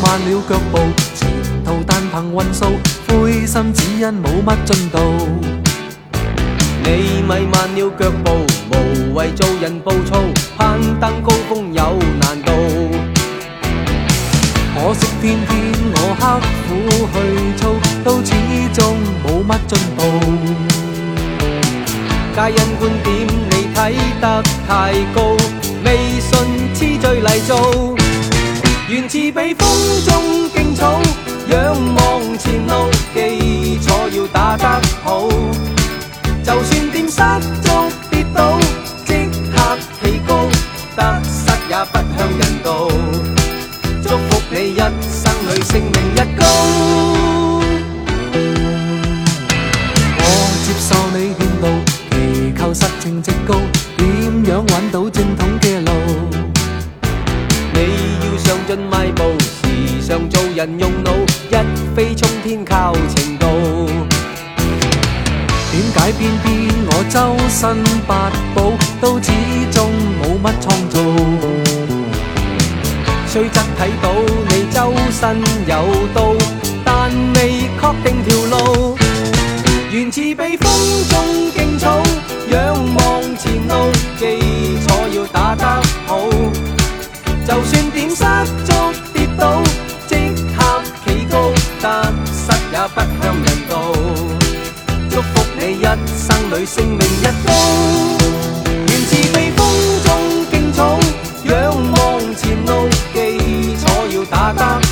放慢了脚步，前途但凭运数，灰心只因冇乜进度。你咪慢了脚步，无谓做人暴躁，攀登高峰有难度。可惜偏偏我刻苦去操，都始终冇乜进步。皆因观点你睇得太高，未信痴醉嚟做，似被风中劲草，仰望前路，基础要打得好。就算点失足跌倒，即刻起高，得失也不向人道。祝福你一生里性命一高。我接受你劝导，祈求实情直告，点样揾到常做人用脑，一飞冲天靠程度。点解偏偏我周身八宝，都始终冇乜创造？虽则睇到你周身有刀，但未确定条路。原似被风中劲草，仰望前路，基础要打得好。就算点失足跌倒，不向人道。祝福你一生里性命一高，愿自被风中劲草，仰望前路，基础要打得。